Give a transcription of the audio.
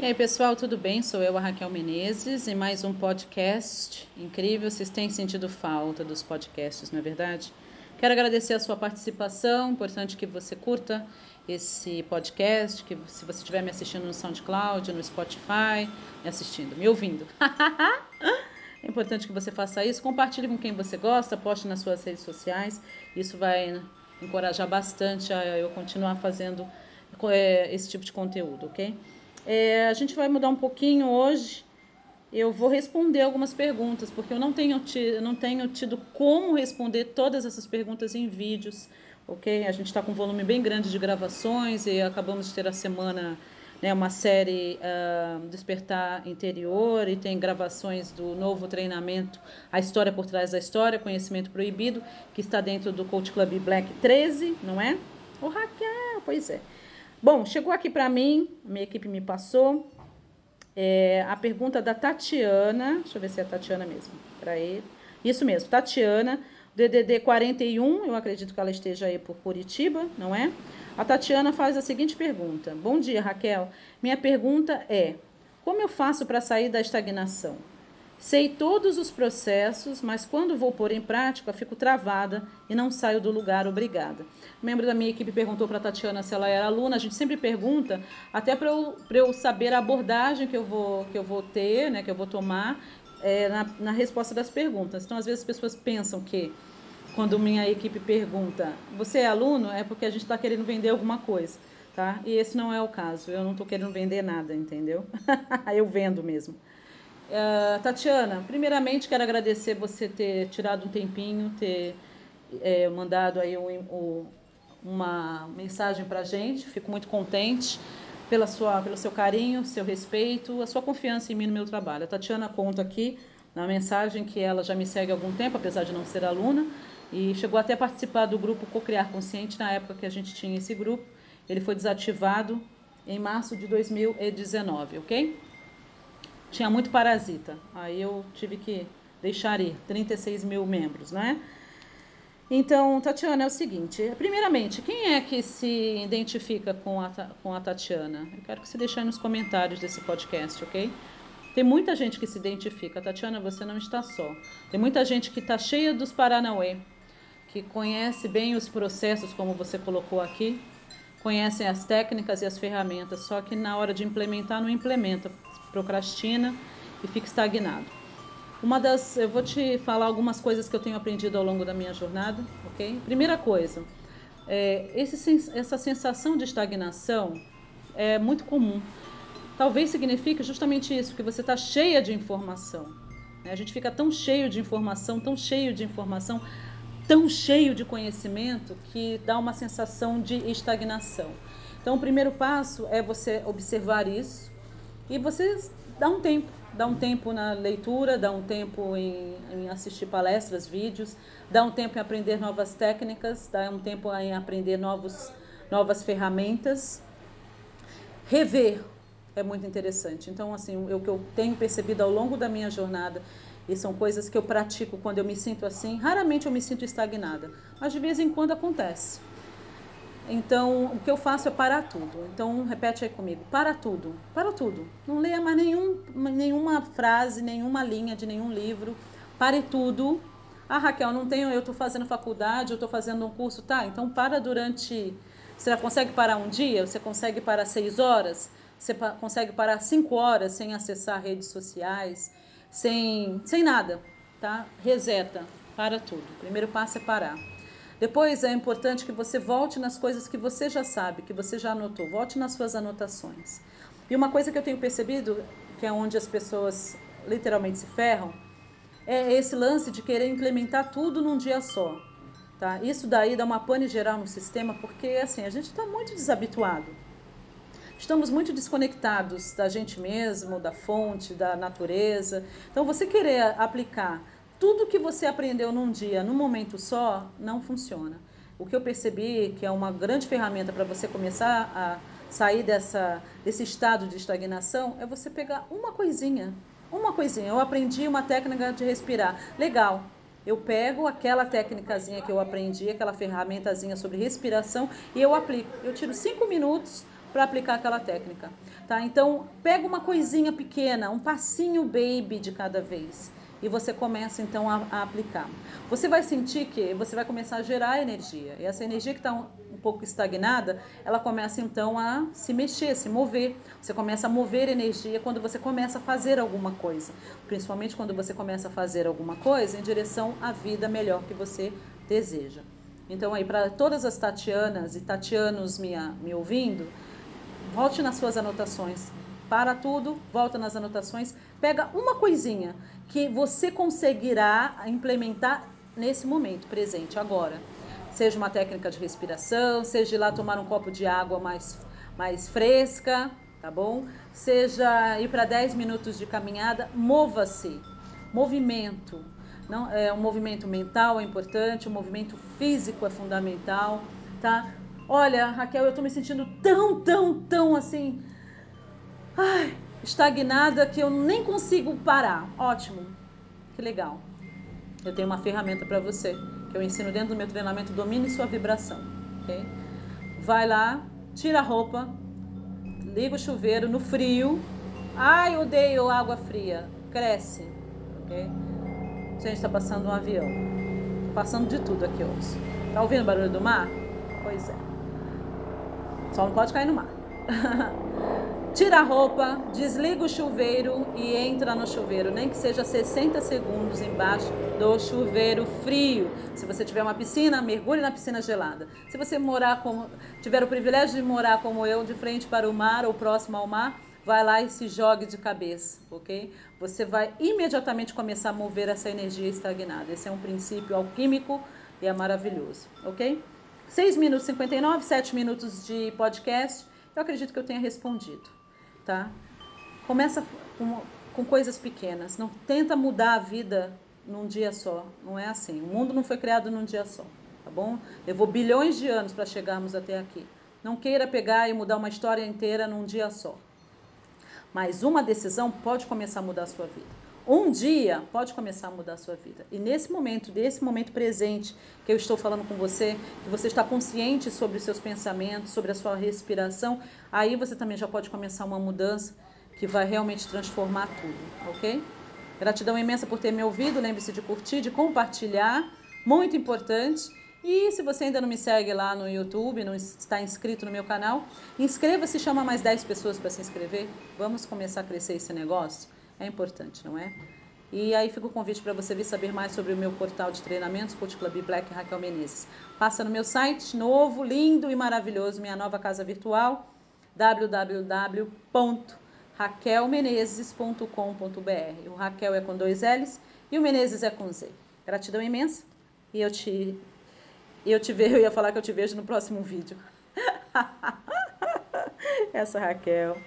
E aí, pessoal, tudo bem? Sou eu, a Raquel Menezes, em mais um podcast incrível. Vocês têm sentido falta dos podcasts, não é verdade? Quero agradecer a sua participação. Importante que você curta esse podcast, que se você estiver me assistindo no SoundCloud, no Spotify, me assistindo, me ouvindo. é importante que você faça isso. Compartilhe com quem você gosta, poste nas suas redes sociais. Isso vai encorajar bastante a eu continuar fazendo é, esse tipo de conteúdo, ok? É, a gente vai mudar um pouquinho hoje. Eu vou responder algumas perguntas, porque eu não tenho, tido, não tenho tido como responder todas essas perguntas em vídeos, ok? A gente está com um volume bem grande de gravações e acabamos de ter a semana, né, uma série uh, Despertar Interior e tem gravações do novo treinamento A História por Trás da História, Conhecimento Proibido, que está dentro do Coach Club Black 13, não é? O Raquel, pois é. Bom, chegou aqui para mim, minha equipe me passou, é, a pergunta da Tatiana, deixa eu ver se é a Tatiana mesmo, para ele. Isso mesmo, Tatiana, DDD 41, eu acredito que ela esteja aí por Curitiba, não é? A Tatiana faz a seguinte pergunta: Bom dia, Raquel. Minha pergunta é: como eu faço para sair da estagnação? Sei todos os processos, mas quando vou pôr em prática, fico travada e não saio do lugar, obrigada. Um membro da minha equipe perguntou para a Tatiana se ela era aluna. A gente sempre pergunta, até para eu, eu saber a abordagem que eu vou, que eu vou ter, né, que eu vou tomar é, na, na resposta das perguntas. Então, às vezes, as pessoas pensam que, quando minha equipe pergunta, você é aluno? É porque a gente está querendo vender alguma coisa. Tá? E esse não é o caso. Eu não estou querendo vender nada, entendeu? eu vendo mesmo. Uh, Tatiana, primeiramente quero agradecer você ter tirado um tempinho, ter é, mandado aí um, um, uma mensagem para a gente. Fico muito contente pela sua, pelo seu carinho, seu respeito, a sua confiança em mim no meu trabalho. A Tatiana conta aqui na mensagem que ela já me segue há algum tempo, apesar de não ser aluna, e chegou até a participar do grupo Cocriar Consciente na época que a gente tinha esse grupo. Ele foi desativado em março de 2019, ok? Tinha muito parasita. Aí eu tive que deixar ir 36 mil membros, né? Então, Tatiana, é o seguinte: primeiramente, quem é que se identifica com a, com a Tatiana? Eu quero que você deixe aí nos comentários desse podcast, ok? Tem muita gente que se identifica. Tatiana, você não está só. Tem muita gente que está cheia dos Paranauê, que conhece bem os processos, como você colocou aqui, conhecem as técnicas e as ferramentas, só que na hora de implementar, não implementa procrastina e fica estagnado. Uma das, eu vou te falar algumas coisas que eu tenho aprendido ao longo da minha jornada, ok? Primeira coisa, é, esse, essa sensação de estagnação é muito comum. Talvez signifique justamente isso, que você está cheia de informação. Né? A gente fica tão cheio de informação, tão cheio de informação, tão cheio de conhecimento que dá uma sensação de estagnação. Então, o primeiro passo é você observar isso, e você dá um tempo, dá um tempo na leitura, dá um tempo em, em, assistir palestras, vídeos, dá um tempo em aprender novas técnicas, dá um tempo em aprender novos, novas ferramentas. Rever é muito interessante. Então, assim, o que eu tenho percebido ao longo da minha jornada, e são coisas que eu pratico quando eu me sinto assim, raramente eu me sinto estagnada, mas de vez em quando acontece. Então, o que eu faço é parar tudo. Então, repete aí comigo: para tudo, para tudo. Não leia mais nenhum, nenhuma frase, nenhuma linha de nenhum livro. Pare tudo. Ah, Raquel, não tenho, eu estou fazendo faculdade, eu estou fazendo um curso. Tá, então para durante. Você consegue parar um dia? Você consegue parar seis horas? Você consegue parar cinco horas sem acessar redes sociais? Sem, sem nada, tá? Reseta, para tudo. O primeiro passo é parar. Depois é importante que você volte nas coisas que você já sabe, que você já anotou. Volte nas suas anotações. E uma coisa que eu tenho percebido, que é onde as pessoas literalmente se ferram, é esse lance de querer implementar tudo num dia só. Tá? Isso daí dá uma pane geral no sistema, porque assim, a gente está muito desabituado. Estamos muito desconectados da gente mesmo, da fonte, da natureza. Então, você querer aplicar tudo que você aprendeu num dia, num momento só, não funciona. O que eu percebi que é uma grande ferramenta para você começar a sair dessa, desse estado de estagnação é você pegar uma coisinha. Uma coisinha. Eu aprendi uma técnica de respirar. Legal. Eu pego aquela técnicazinha que eu aprendi, aquela ferramentazinha sobre respiração e eu aplico. Eu tiro cinco minutos para aplicar aquela técnica, tá? Então, pega uma coisinha pequena, um passinho baby de cada vez e você começa então a, a, aplicar. Você vai sentir que você vai começar a gerar energia e essa energia que está um, um, pouco estagnada, ela começa então a se mexer, se mover. Você começa a mover energia quando você começa a fazer alguma coisa, principalmente quando você começa a fazer alguma coisa em direção à vida melhor que você deseja. Então aí para todas as Tatianas e Tatianos me, me ouvindo, volte nas suas anotações para tudo, volta nas anotações, pega uma coisinha que você conseguirá implementar nesse momento presente, agora. Seja uma técnica de respiração, seja ir lá tomar um copo de água mais, mais fresca, tá bom? Seja ir para 10 minutos de caminhada, mova-se. Movimento. Não, é, um movimento mental é importante, o movimento físico é fundamental, tá? Olha, Raquel, eu tô me sentindo tão, tão, tão assim ai, estagnada que eu nem consigo parar. Ótimo, que legal. Eu tenho uma ferramenta para você que eu ensino dentro do meu treinamento Domine Sua Vibração. ok? Vai lá, tira a roupa, liga o chuveiro no frio. Ai, odeio água fria. Cresce. ok? Gente, está passando um avião. Passando de tudo aqui hoje. Tá ouvindo o barulho do mar? Pois é. Só não pode cair no mar. Tira a roupa, desliga o chuveiro e entra no chuveiro, nem que seja 60 segundos embaixo do chuveiro frio. Se você tiver uma piscina, mergulhe na piscina gelada. Se você morar como tiver o privilégio de morar como eu, de frente para o mar ou próximo ao mar, vai lá e se jogue de cabeça, ok? Você vai imediatamente começar a mover essa energia estagnada. Esse é um princípio alquímico e é maravilhoso, ok? 6 minutos e 59, 7 minutos de podcast. Eu acredito que eu tenha respondido tá? Começa com, com coisas pequenas. Não tenta mudar a vida num dia só. Não é assim. O mundo não foi criado num dia só, tá bom? Levou bilhões de anos para chegarmos até aqui. Não queira pegar e mudar uma história inteira num dia só. Mas uma decisão pode começar a mudar a sua vida. Um dia pode começar a mudar a sua vida. E nesse momento, desse momento presente que eu estou falando com você, que você está consciente sobre os seus pensamentos, sobre a sua respiração, aí você também já pode começar uma mudança que vai realmente transformar tudo, ok? Gratidão imensa por ter me ouvido. Lembre-se de curtir, de compartilhar, muito importante. E se você ainda não me segue lá no YouTube, não está inscrito no meu canal, inscreva-se chama mais 10 pessoas para se inscrever. Vamos começar a crescer esse negócio? É importante, não é? E aí fica o convite para você vir saber mais sobre o meu portal de treinamentos, Coach Club Black Raquel Menezes. Passa no meu site, novo, lindo e maravilhoso, minha nova casa virtual, www.raquelmenezes.com.br. O Raquel é com dois L's e o Menezes é com Z. Gratidão imensa e eu te, eu te vejo, eu ia falar que eu te vejo no próximo vídeo. Essa Raquel.